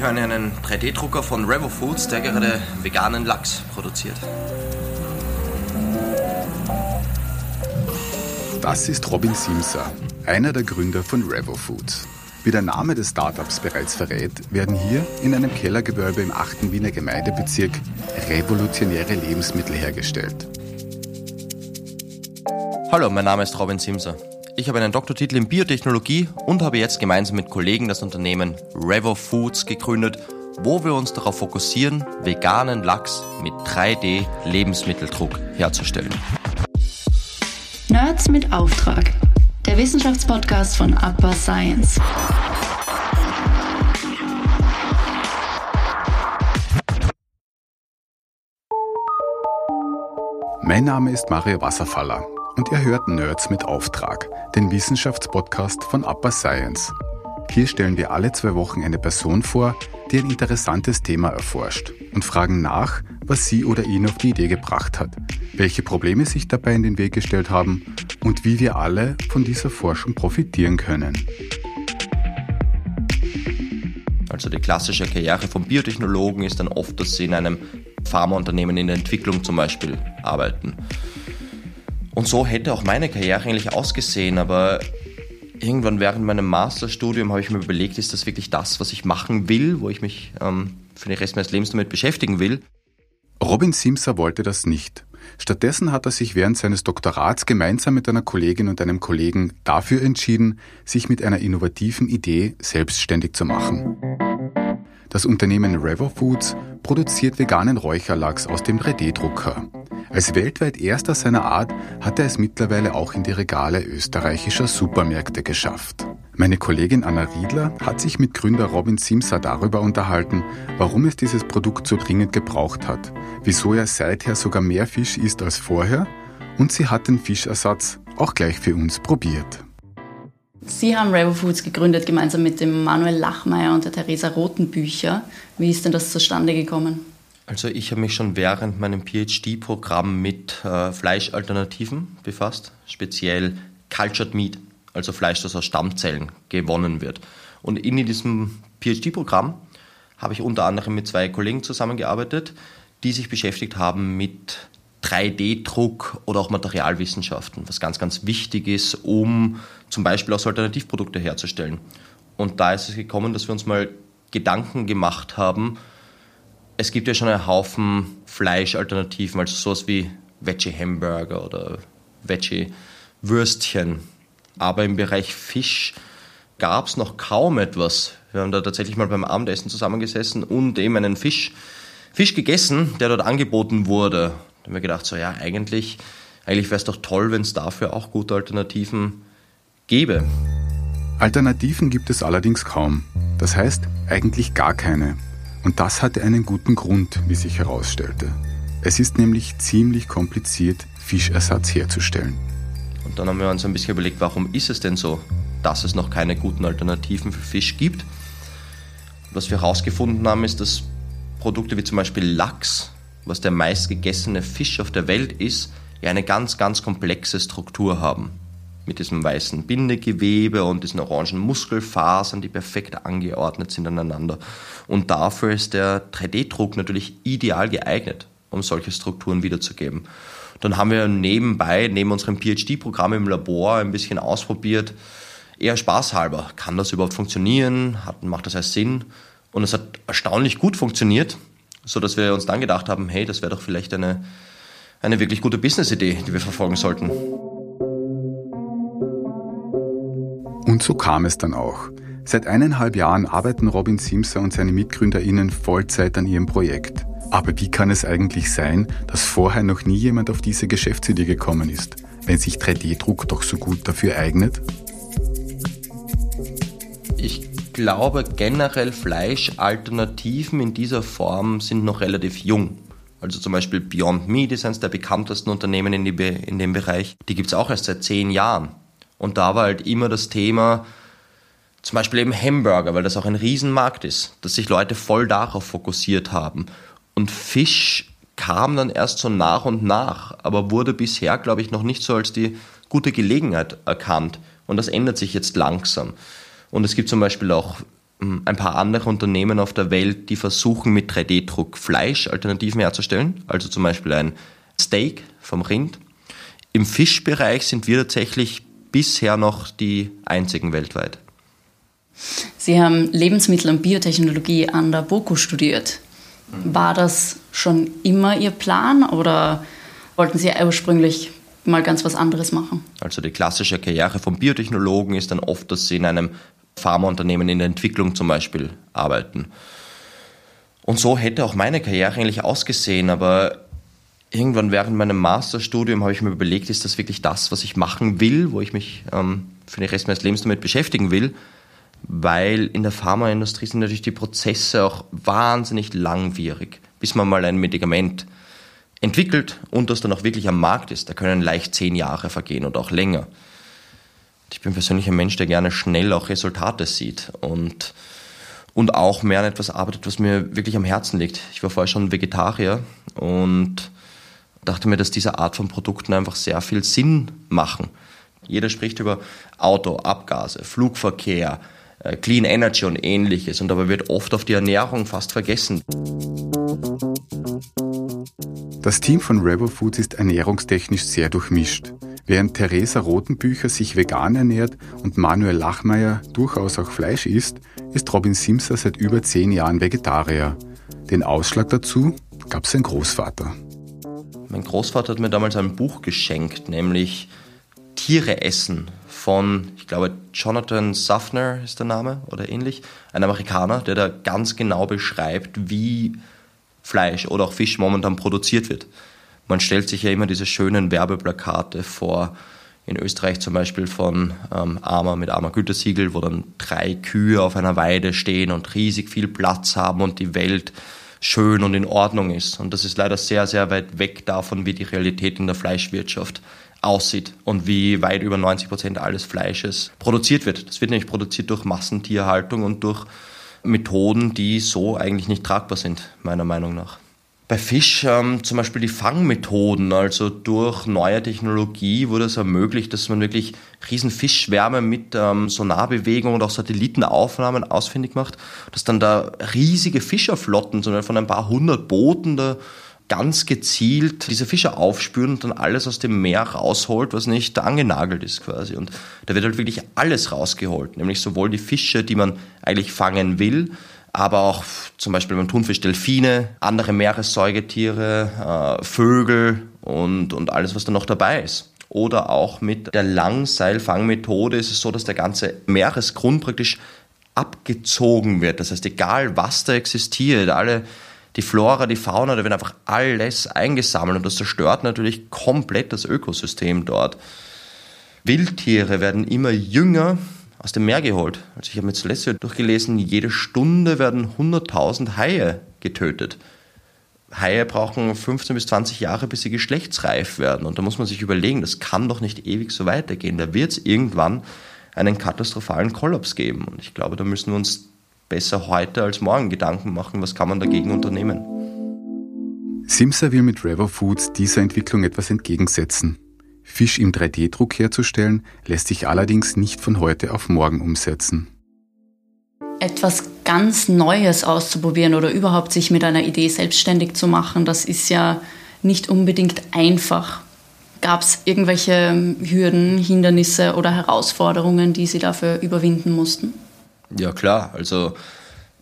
Ich meine einen 3D-Drucker von Revo Foods, der gerade veganen Lachs produziert. Das ist Robin Simser, einer der Gründer von Revo Foods. Wie der Name des Startups bereits verrät, werden hier in einem Kellergewölbe im 8. Wiener Gemeindebezirk revolutionäre Lebensmittel hergestellt. Hallo, mein Name ist Robin Simser. Ich habe einen Doktortitel in Biotechnologie und habe jetzt gemeinsam mit Kollegen das Unternehmen Revo Foods gegründet, wo wir uns darauf fokussieren, veganen Lachs mit 3D-Lebensmitteldruck herzustellen. Nerds mit Auftrag. Der Wissenschaftspodcast von Upper Science. Mein Name ist Mario Wasserfaller und ihr hört Nerds mit Auftrag, den Wissenschaftspodcast von Upper Science. Hier stellen wir alle zwei Wochen eine Person vor, die ein interessantes Thema erforscht und fragen nach, was sie oder ihn auf die Idee gebracht hat, welche Probleme sich dabei in den Weg gestellt haben und wie wir alle von dieser Forschung profitieren können. Also die klassische Karriere vom Biotechnologen ist dann oft, dass sie in einem Pharmaunternehmen in der Entwicklung zum Beispiel arbeiten. Und so hätte auch meine Karriere eigentlich ausgesehen, aber irgendwann während meinem Masterstudium habe ich mir überlegt, ist das wirklich das, was ich machen will, wo ich mich ähm, für den Rest meines Lebens damit beschäftigen will? Robin Simser wollte das nicht. Stattdessen hat er sich während seines Doktorats gemeinsam mit einer Kollegin und einem Kollegen dafür entschieden, sich mit einer innovativen Idee selbstständig zu machen. Das Unternehmen Revo Foods produziert veganen Räucherlachs aus dem 3D-Drucker. Als weltweit erster seiner Art hat er es mittlerweile auch in die Regale österreichischer Supermärkte geschafft. Meine Kollegin Anna Riedler hat sich mit Gründer Robin Simsa darüber unterhalten, warum es dieses Produkt so dringend gebraucht hat, wieso er seither sogar mehr Fisch isst als vorher und sie hat den Fischersatz auch gleich für uns probiert. Sie haben Revo Foods gegründet, gemeinsam mit dem Manuel Lachmeier und der Theresa Rotenbücher. Wie ist denn das zustande gekommen? Also ich habe mich schon während meinem PhD-Programm mit äh, Fleischalternativen befasst, speziell Cultured Meat, also Fleisch, das aus Stammzellen gewonnen wird. Und in diesem PhD-Programm habe ich unter anderem mit zwei Kollegen zusammengearbeitet, die sich beschäftigt haben mit 3D-Druck oder auch Materialwissenschaften, was ganz, ganz wichtig ist, um zum Beispiel auch Alternativprodukte herzustellen. Und da ist es gekommen, dass wir uns mal Gedanken gemacht haben, es gibt ja schon einen Haufen Fleischalternativen, also sowas wie Veggie-Hamburger oder Veggie-Würstchen. Aber im Bereich Fisch gab es noch kaum etwas. Wir haben da tatsächlich mal beim Abendessen zusammengesessen und eben einen Fisch, Fisch gegessen, der dort angeboten wurde. Da haben wir gedacht, so ja, eigentlich, eigentlich wäre es doch toll, wenn es dafür auch gute Alternativen gäbe. Alternativen gibt es allerdings kaum. Das heißt, eigentlich gar keine. Und das hatte einen guten Grund, wie sich herausstellte. Es ist nämlich ziemlich kompliziert, Fischersatz herzustellen. Und dann haben wir uns ein bisschen überlegt, warum ist es denn so, dass es noch keine guten Alternativen für Fisch gibt. Was wir herausgefunden haben, ist, dass Produkte wie zum Beispiel Lachs, was der meistgegessene Fisch auf der Welt ist, ja eine ganz, ganz komplexe Struktur haben mit diesem weißen Bindegewebe und diesen orangen Muskelfasern, die perfekt angeordnet sind aneinander. Und dafür ist der 3D-Druck natürlich ideal geeignet, um solche Strukturen wiederzugeben. Dann haben wir nebenbei, neben unserem PhD-Programm im Labor, ein bisschen ausprobiert, eher spaßhalber. Kann das überhaupt funktionieren? Hat, macht das als Sinn? Und es hat erstaunlich gut funktioniert, sodass wir uns dann gedacht haben, hey, das wäre doch vielleicht eine, eine wirklich gute Business-Idee, die wir verfolgen sollten. Und so kam es dann auch. Seit eineinhalb Jahren arbeiten Robin Simser und seine MitgründerInnen Vollzeit an ihrem Projekt. Aber wie kann es eigentlich sein, dass vorher noch nie jemand auf diese Geschäftsidee gekommen ist, wenn sich 3D-Druck doch so gut dafür eignet? Ich glaube generell Fleischalternativen in dieser Form sind noch relativ jung. Also zum Beispiel Beyond Meat ist eines der bekanntesten Unternehmen in, die, in dem Bereich. Die gibt es auch erst seit zehn Jahren. Und da war halt immer das Thema, zum Beispiel eben Hamburger, weil das auch ein Riesenmarkt ist, dass sich Leute voll darauf fokussiert haben. Und Fisch kam dann erst so nach und nach, aber wurde bisher, glaube ich, noch nicht so als die gute Gelegenheit erkannt. Und das ändert sich jetzt langsam. Und es gibt zum Beispiel auch hm, ein paar andere Unternehmen auf der Welt, die versuchen mit 3D-Druck Fleischalternativen herzustellen, also zum Beispiel ein Steak vom Rind. Im Fischbereich sind wir tatsächlich bisher noch die einzigen weltweit. Sie haben Lebensmittel- und Biotechnologie an der BOKU studiert. War das schon immer Ihr Plan oder wollten Sie ursprünglich mal ganz was anderes machen? Also die klassische Karriere vom Biotechnologen ist dann oft, dass Sie in einem Pharmaunternehmen in der Entwicklung zum Beispiel arbeiten. Und so hätte auch meine Karriere eigentlich ausgesehen, aber irgendwann während meinem Masterstudium habe ich mir überlegt, ist das wirklich das, was ich machen will, wo ich mich ähm, für den Rest meines Lebens damit beschäftigen will? weil in der Pharmaindustrie sind natürlich die Prozesse auch wahnsinnig langwierig, bis man mal ein Medikament entwickelt und das dann auch wirklich am Markt ist. Da können leicht zehn Jahre vergehen oder auch länger. Ich bin persönlich ein Mensch, der gerne schnell auch Resultate sieht und, und auch mehr an etwas arbeitet, was mir wirklich am Herzen liegt. Ich war vorher schon Vegetarier und dachte mir, dass diese Art von Produkten einfach sehr viel Sinn machen. Jeder spricht über Auto, Abgase, Flugverkehr, äh, Clean Energy und ähnliches. Und dabei wird oft auf die Ernährung fast vergessen. Das Team von Rebel Foods ist ernährungstechnisch sehr durchmischt. Während Theresa Rotenbücher sich vegan ernährt und Manuel Lachmeier durchaus auch Fleisch isst, ist Robin Simser seit über zehn Jahren Vegetarier. Den Ausschlag dazu gab sein Großvater. Mein Großvater hat mir damals ein Buch geschenkt, nämlich Tiere essen von, ich glaube, Jonathan Suffner ist der Name oder ähnlich, ein Amerikaner, der da ganz genau beschreibt, wie Fleisch oder auch Fisch momentan produziert wird. Man stellt sich ja immer diese schönen Werbeplakate vor, in Österreich zum Beispiel von ähm, Armer mit Armer Gütesiegel, wo dann drei Kühe auf einer Weide stehen und riesig viel Platz haben und die Welt schön und in Ordnung ist. Und das ist leider sehr, sehr weit weg davon, wie die Realität in der Fleischwirtschaft aussieht und wie weit über 90 Prozent alles Fleisches produziert wird. Das wird nämlich produziert durch Massentierhaltung und durch Methoden, die so eigentlich nicht tragbar sind, meiner Meinung nach. Bei Fisch ähm, zum Beispiel die Fangmethoden, also durch neue Technologie wurde es ermöglicht, dass man wirklich riesen Fischschwärme mit ähm, Sonarbewegungen und auch Satellitenaufnahmen ausfindig macht, dass dann da riesige Fischerflotten, sondern von ein paar hundert Booten da ganz gezielt diese Fische aufspüren und dann alles aus dem Meer rausholt, was nicht angenagelt ist quasi. Und da wird halt wirklich alles rausgeholt, nämlich sowohl die Fische, die man eigentlich fangen will, aber auch zum Beispiel beim Thunfisch Delfine, andere Meeressäugetiere, äh, Vögel und, und alles, was da noch dabei ist. Oder auch mit der Langseilfangmethode ist es so, dass der ganze Meeresgrund praktisch abgezogen wird. Das heißt, egal was da existiert, alle die Flora, die Fauna, da wird einfach alles eingesammelt und das zerstört natürlich komplett das Ökosystem dort. Wildtiere werden immer jünger aus dem Meer geholt. Also ich habe mir zuletzt durchgelesen, jede Stunde werden 100.000 Haie getötet. Haie brauchen 15 bis 20 Jahre, bis sie geschlechtsreif werden. Und da muss man sich überlegen, das kann doch nicht ewig so weitergehen. Da wird es irgendwann einen katastrophalen Kollaps geben. Und ich glaube, da müssen wir uns besser heute als morgen Gedanken machen, was kann man dagegen unternehmen. Simsa will mit Revo Foods dieser Entwicklung etwas entgegensetzen. Fisch im 3D-Druck herzustellen, lässt sich allerdings nicht von heute auf morgen umsetzen. Etwas ganz Neues auszuprobieren oder überhaupt sich mit einer Idee selbstständig zu machen, das ist ja nicht unbedingt einfach. Gab es irgendwelche Hürden, Hindernisse oder Herausforderungen, die Sie dafür überwinden mussten? Ja klar, also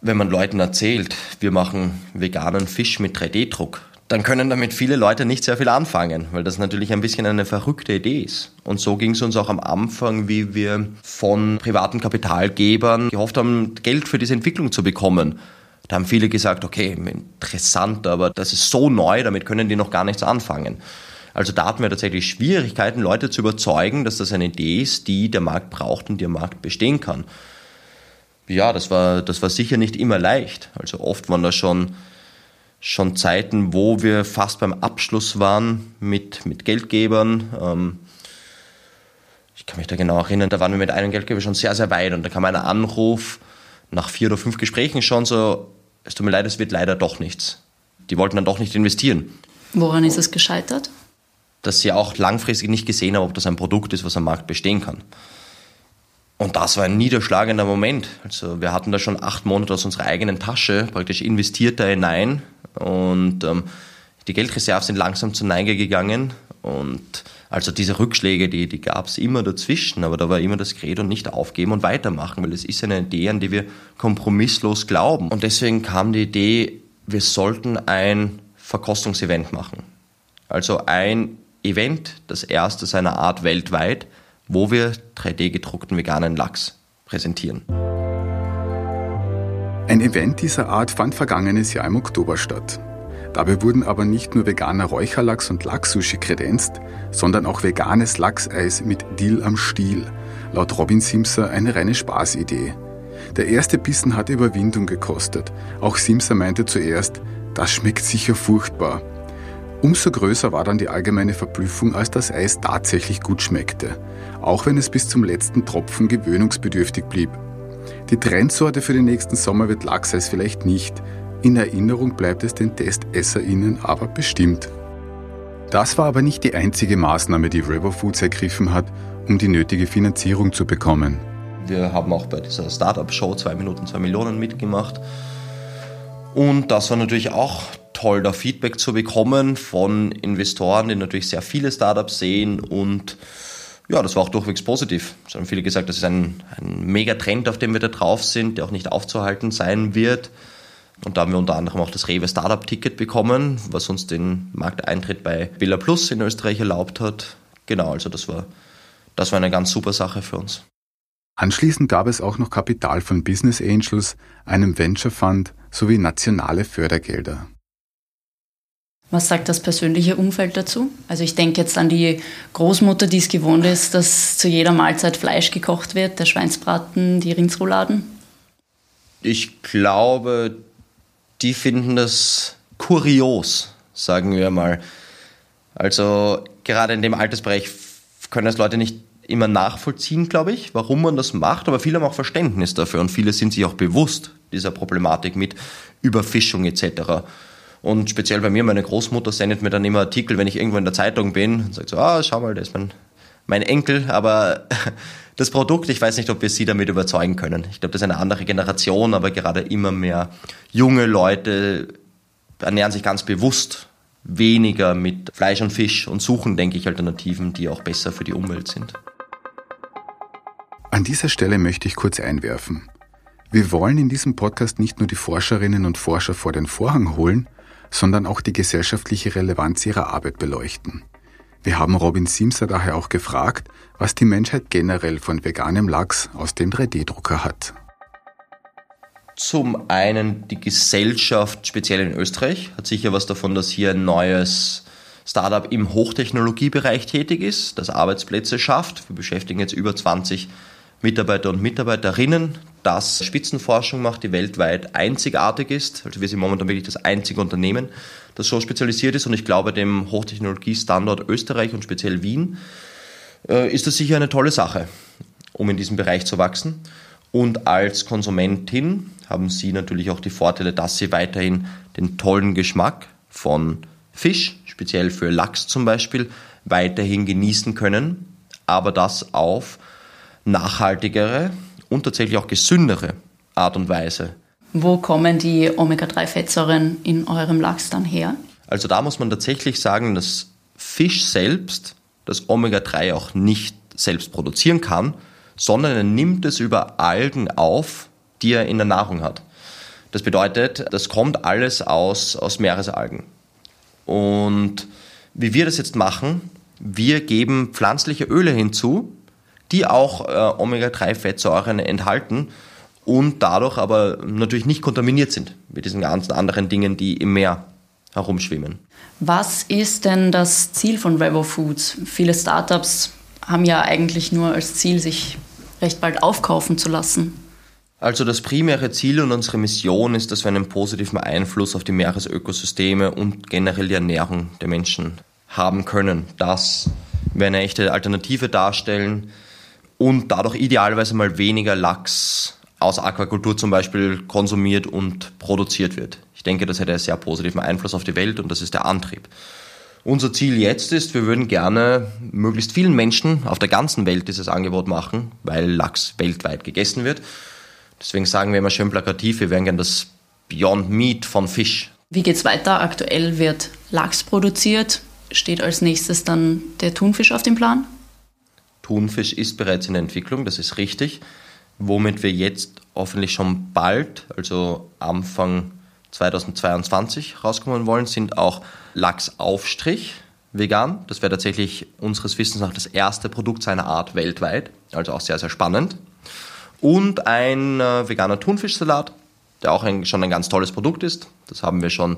wenn man Leuten erzählt, wir machen veganen Fisch mit 3D-Druck, dann können damit viele Leute nicht sehr viel anfangen, weil das natürlich ein bisschen eine verrückte Idee ist. Und so ging es uns auch am Anfang, wie wir von privaten Kapitalgebern gehofft haben, Geld für diese Entwicklung zu bekommen. Da haben viele gesagt, okay, interessant, aber das ist so neu, damit können die noch gar nichts anfangen. Also da hatten wir tatsächlich Schwierigkeiten, Leute zu überzeugen, dass das eine Idee ist, die der Markt braucht und die am Markt bestehen kann ja, das war, das war sicher nicht immer leicht. Also oft waren da schon, schon Zeiten, wo wir fast beim Abschluss waren mit, mit Geldgebern. Ähm, ich kann mich da genau erinnern, da waren wir mit einem Geldgeber schon sehr, sehr weit und da kam ein Anruf nach vier oder fünf Gesprächen schon so, es tut mir leid, es wird leider doch nichts. Die wollten dann doch nicht investieren. Woran ist es gescheitert? Dass sie auch langfristig nicht gesehen haben, ob das ein Produkt ist, was am Markt bestehen kann Und das war ein niederschlagender Moment. Also wir hatten da schon acht Monate aus unserer eigenen Tasche praktisch investiert da hinein und ähm, die Geldreserven sind langsam zur Neige gegangen und also diese Rückschläge, die, die gab es immer dazwischen, aber da war immer das Credo nicht aufgeben und weitermachen, weil es ist eine Idee, an die wir kompromisslos glauben. Und deswegen kam die Idee, wir sollten ein Verkostungsevent machen. Also ein Event, das erste seiner Art weltweit, wo wir 3D-gedruckten veganen Lachs präsentieren. Ein Event dieser Art fand vergangenes Jahr im Oktober statt. Dabei wurden aber nicht nur veganer Räucherlachs und Lachssushi kredenzt, sondern auch veganes Lachseis mit Dill am Stiel. Laut Robin Simser eine reine Spaßidee. Der erste Bissen hat Überwindung gekostet. Auch Simser meinte zuerst, das schmeckt sicher furchtbar. Umso größer war dann die allgemeine Verblüffung, als das Eis tatsächlich gut schmeckte, auch wenn es bis zum letzten Tropfen gewöhnungsbedürftig blieb. Die Trendsorte für den nächsten Sommer wird Lachseis vielleicht nicht, in Erinnerung bleibt es den TestesserInnen aber bestimmt. Das war aber nicht die einzige Maßnahme, die River Foods ergriffen hat, um die nötige Finanzierung zu bekommen. Wir haben auch bei dieser Startup-Show 2 Minuten 2 Millionen mitgemacht. Und das war natürlich auch toll, da Feedback zu bekommen von Investoren, die natürlich sehr viele Startups sehen und ja, das war auch durchwegs positiv. Es haben viele gesagt, das ist ein, ein Megatrend, auf dem wir da drauf sind, der auch nicht aufzuhalten sein wird. Und da haben wir unter anderem auch das Rewe Startup Ticket bekommen, was uns den Markteintritt bei Villa Plus in Österreich erlaubt hat. Genau, also das war, das war eine ganz super Sache für uns. Anschließend gab es auch noch Kapital von Business Angels, einem Venture Fund sowie nationale Fördergelder. Was sagt das persönliche Umfeld dazu? Also ich denke jetzt an die Großmutter, die es gewohnt ist, dass zu jeder Mahlzeit Fleisch gekocht wird, der Schweinsbraten, die Rindsrouladen. Ich glaube, die finden das kurios, sagen wir mal. Also gerade in dem Altersbereich können das Leute nicht immer nachvollziehen, glaube ich, warum man das macht, aber viele haben auch Verständnis dafür und viele sind sich auch bewusst dieser Problematik mit Überfischung etc. Und speziell bei mir, meine Großmutter sendet mir dann immer Artikel, wenn ich irgendwo in der Zeitung bin und sagt so, ah, schau mal, da ist mein, mein Enkel, aber das Produkt, ich weiß nicht, ob wir sie damit überzeugen können. Ich glaube, das ist eine andere Generation, aber gerade immer mehr junge Leute ernähren sich ganz bewusst weniger mit Fleisch und Fisch und suchen, denke ich, Alternativen, die auch besser für die Umwelt sind. An dieser Stelle möchte ich kurz einwerfen. Wir wollen in diesem Podcast nicht nur die Forscherinnen und Forscher vor den Vorhang holen, sondern auch die gesellschaftliche Relevanz ihrer Arbeit beleuchten. Wir haben Robin Simser daher auch gefragt, was die Menschheit generell von veganem Lachs aus dem 3D-Drucker hat. Zum einen die Gesellschaft, speziell in Österreich, hat sicher was davon, dass hier ein neues Startup im Hochtechnologiebereich tätig ist, das Arbeitsplätze schafft. Wir beschäftigen jetzt über 20 Mitarbeiter und Mitarbeiterinnen, das Spitzenforschung macht, die weltweit einzigartig ist. Also wir sind momentan wirklich das einzige Unternehmen, das so spezialisiert ist und ich glaube, dem Hochtechnologiestandort Österreich und speziell Wien äh, ist das sicher eine tolle Sache, um in diesem Bereich zu wachsen. Und als Konsumentin haben Sie natürlich auch die Vorteile, dass Sie weiterhin den tollen Geschmack von Fisch, speziell für Lachs zum Beispiel, weiterhin genießen können, aber das auf nachhaltigere und tatsächlich auch gesündere Art und Weise. Wo kommen die Omega-3-Fettsäuren in eurem Lachs dann her? Also da muss man tatsächlich sagen, dass Fisch selbst das Omega-3 auch nicht selbst produzieren kann, sondern er nimmt es über Algen auf, die er in der Nahrung hat. Das bedeutet, das kommt alles aus, aus Meeresalgen. Und wie wir das jetzt machen, wir geben pflanzliche Öle hinzu, die auch äh, Omega-3-Fettsäuren enthalten und dadurch aber natürlich nicht kontaminiert sind mit diesen ganzen anderen Dingen, die im Meer herumschwimmen. Was ist denn das Ziel von Revo Foods? Viele Startups haben ja eigentlich nur als Ziel, sich recht bald aufkaufen zu lassen. Also das primäre Ziel und unsere Mission ist, dass wir einen positiven Einfluss auf die Meeresökosysteme und generell die Ernährung der Menschen haben können. Dass wir eine echte Alternative darstellen und dadurch idealerweise mal weniger Lachs aus Aquakultur zum Beispiel konsumiert und produziert wird. Ich denke, das hätte einen sehr positiven Einfluss auf die Welt und das ist der Antrieb. Unser Ziel jetzt ist, wir würden gerne möglichst vielen Menschen auf der ganzen Welt dieses Angebot machen, weil Lachs weltweit gegessen wird. Deswegen sagen wir immer schön plakativ, wir wären gerne das Beyond Meat von Fisch. Wie geht's weiter? Aktuell wird Lachs produziert. Steht als nächstes dann der Thunfisch auf dem Plan? Thunfisch ist bereits in Entwicklung, das ist richtig. Womit wir jetzt hoffentlich schon bald, also Anfang 2022 rauskommen wollen, sind auch Lachsaufstrich vegan. Das wäre tatsächlich unseres Wissens nach das erste Produkt seiner Art weltweit, also auch sehr, sehr spannend. Und ein äh, veganer Thunfischsalat, der auch ein, schon ein ganz tolles Produkt ist. Das haben wir schon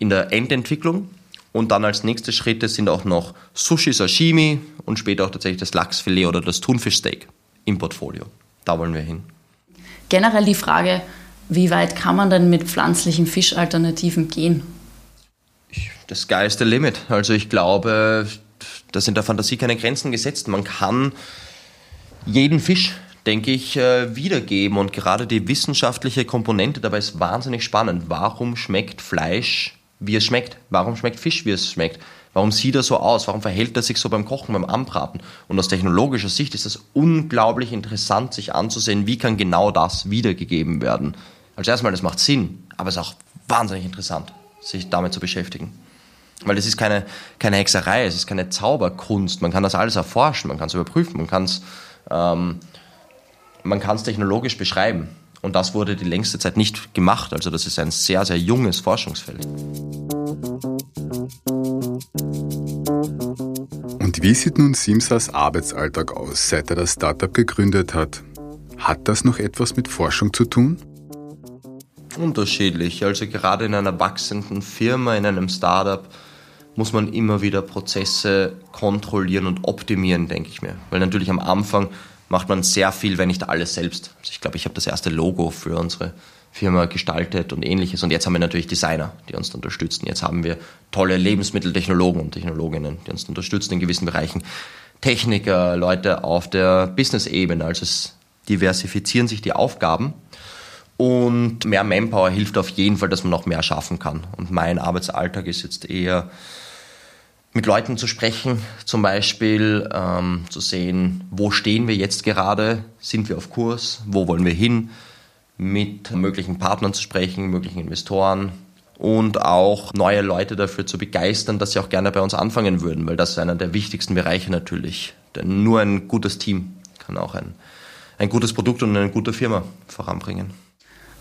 in der Endentwicklung. Und dann als nächste Schritte sind auch noch Sushi, Sashimi und später auch tatsächlich das Lachsfilet oder das Thunfischsteak im Portfolio. Da wollen wir hin. Generell die Frage, wie weit kann man denn mit pflanzlichen Fischalternativen gehen? Das Sky is the limit. Also ich glaube, da sind der Fantasie keine Grenzen gesetzt. Man kann jeden Fisch, denke ich, äh, wiedergeben. Und gerade die wissenschaftliche Komponente dabei ist wahnsinnig spannend. Warum schmeckt Fleisch, wie es schmeckt? Warum schmeckt Fisch, wie es schmeckt? Warum sieht er so aus? Warum verhält er sich so beim Kochen, beim Anbraten? Und aus technologischer Sicht ist es unglaublich interessant, sich anzusehen, wie kann genau das wiedergegeben werden. Also erstmal, das macht Sinn, aber es ist auch wahnsinnig interessant, sich damit zu beschäftigen. Weil es ist keine, keine Hexerei, es ist keine Zauberkunst. Man kann das alles erforschen, man kann es überprüfen, man kann es ähm, technologisch beschreiben. Und das wurde die längste Zeit nicht gemacht. Also das ist ein sehr, sehr junges Forschungsfeld. Und wie sieht nun Simsas Arbeitsalltag aus, seit er das Startup gegründet hat? Hat das noch etwas mit Forschung zu tun? unterschiedlich. Also gerade in einer wachsenden Firma, in einem Startup, muss man immer wieder Prozesse kontrollieren und optimieren, denke ich mir. Weil natürlich am Anfang macht man sehr viel, wenn nicht alles selbst. Also ich glaube, ich habe das erste Logo für unsere Firma gestaltet und ähnliches. Und jetzt haben wir natürlich Designer, die uns unterstützen. Jetzt haben wir tolle Lebensmitteltechnologen und Technologinnen, die uns unterstützen in gewissen Bereichen. Techniker, Leute auf der Business-Ebene. Also es diversifizieren sich die Aufgaben und mehr Manpower hilft auf jeden Fall, dass man noch mehr schaffen kann. Und mein Arbeitsalltag ist jetzt eher mit Leuten zu sprechen, zum Beispiel ähm, zu sehen, wo stehen wir jetzt gerade, sind wir auf Kurs, wo wollen wir hin, mit möglichen Partnern zu sprechen, möglichen Investoren und auch neue Leute dafür zu begeistern, dass sie auch gerne bei uns anfangen würden, weil das ist einer der wichtigsten Bereiche natürlich. Denn nur ein gutes Team kann auch ein, ein gutes Produkt und eine gute Firma voranbringen.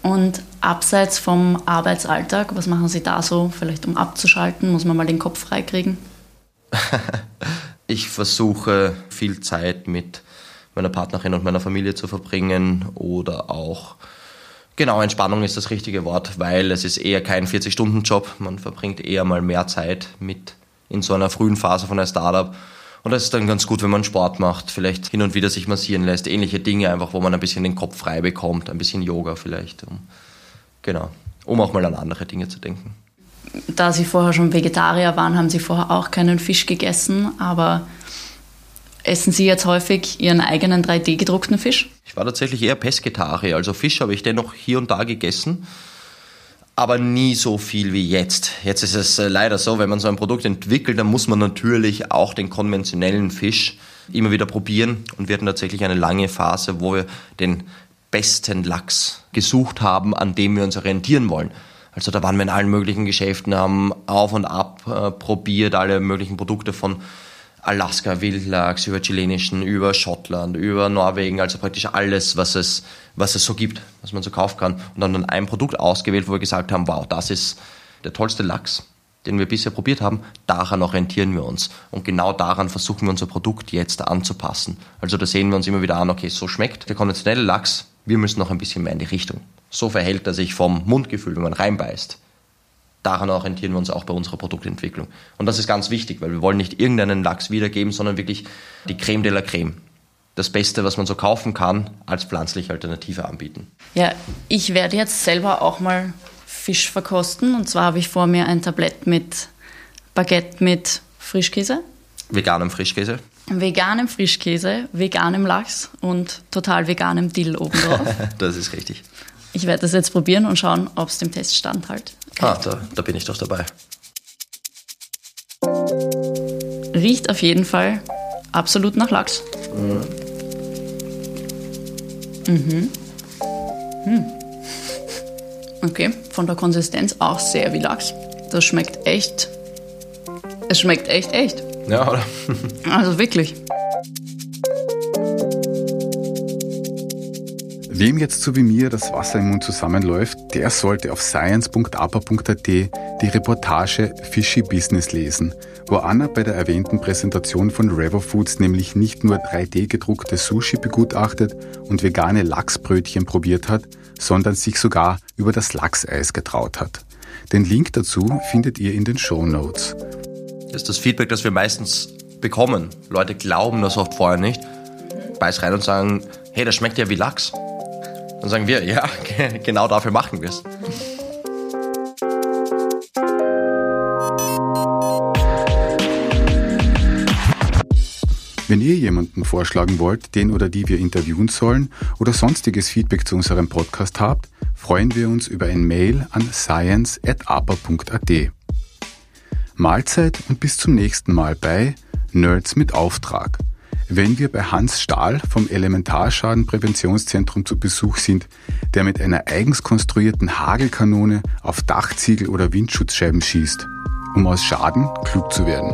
Und abseits vom Arbeitsalltag, was machen Sie da so, vielleicht um abzuschalten? Muss man mal den Kopf freikriegen? ich versuche viel Zeit mit meiner Partnerin und meiner Familie zu verbringen oder auch Genau, Entspannung ist das richtige Wort, weil es ist eher kein 40-Stunden-Job. Man verbringt eher mal mehr Zeit mit in so einer frühen Phase von einem Startup und das ist dann ganz gut, wenn man Sport macht, vielleicht hin und wieder sich massieren lässt, ähnliche Dinge einfach, wo man ein bisschen den Kopf frei bekommt, ein bisschen Yoga vielleicht. Um, genau, um auch mal an andere Dinge zu denken. Da Sie vorher schon Vegetarier waren, haben Sie vorher auch keinen Fisch gegessen, aber essen Sie jetzt häufig Ihren eigenen 3D-gedruckten Fisch? Ich war tatsächlich eher Pesketarier, also Fisch habe ich dennoch hier und da gegessen aber nie so viel wie jetzt. Jetzt ist es äh, leider so, wenn man so ein Produkt entwickelt, dann muss man natürlich auch den konventionellen Fisch immer wieder probieren und wir hatten tatsächlich eine lange Phase, wo wir den besten Lachs gesucht haben, an dem wir uns orientieren wollen. Also da waren wir in allen möglichen Geschäften, haben auf und ab äh, probiert, alle möglichen Produkte von Alaska Wildlachs, über chilenischen, über Schottland, über Norwegen, also praktisch alles, was es, was es so gibt, was man so kaufen kann. Und haben dann ein Produkt ausgewählt, wo wir gesagt haben, wow, das ist der tollste Lachs, den wir bisher probiert haben, daran orientieren wir uns. Und genau daran versuchen wir unser Produkt jetzt anzupassen. Also da sehen wir uns immer wieder an, okay, so schmeckt der konventionelle Lachs, wir müssen noch ein bisschen mehr in die Richtung. So verhält er sich vom Mundgefühl, wenn man reinbeißt daran orientieren wir uns auch bei unserer Produktentwicklung. Und das ist ganz wichtig, weil wir wollen nicht irgendeinen Lachs wiedergeben, sondern wirklich die Creme de la Creme. Das Beste, was man so kaufen kann, als pflanzliche Alternative anbieten. Ja, ich werde jetzt selber auch mal Fisch verkosten. Und zwar habe ich vor mir ein Tablett mit Baguette mit Frischkäse. Veganem Frischkäse. Veganem Frischkäse, veganem Lachs und total veganem Dill obendrauf. das ist richtig. Ich werde das jetzt probieren und schauen, ob es dem Test standhält. Ah, da, da bin ich doch dabei. Riecht auf jeden Fall absolut nach Lachs. Mhm. Mhm. Hm. Okay, von der Konsistenz auch sehr wie Lachs. Das schmeckt echt. Es schmeckt echt, echt. Ja, oder? Also wirklich. Wem jetzt so wie mir das Wasser im Mund zusammenläuft, der sollte auf science.apa.at die Reportage Fishy Business lesen, wo Anna bei der erwähnten Präsentation von Revo Foods nämlich nicht nur 3D gedruckte Sushi begutachtet und vegane Lachsbrötchen probiert hat, sondern sich sogar über das Lachseis getraut hat. Den Link dazu findet ihr in den Show Notes. Das ist das Feedback, das wir meistens bekommen. Leute glauben das oft vorher nicht, beiß rein und sagen, hey, das schmeckt ja wie Lachs. Dann sagen wir, ja, genau dafür machen wir es. Wenn ihr jemanden vorschlagen wollt, den oder die wir interviewen sollen oder sonstiges Feedback zu unserem Podcast habt, freuen wir uns über ein Mail an science.apa.at. Mahlzeit und bis zum nächsten Mal bei Nerds mit Auftrag. Wenn wir bei Hans Stahl vom Elementarschadenpräventionszentrum zu Besuch sind, der mit einer eigens konstruierten Hagelkanone auf Dachziegel oder Windschutzscheiben schießt, um aus Schaden klug zu werden.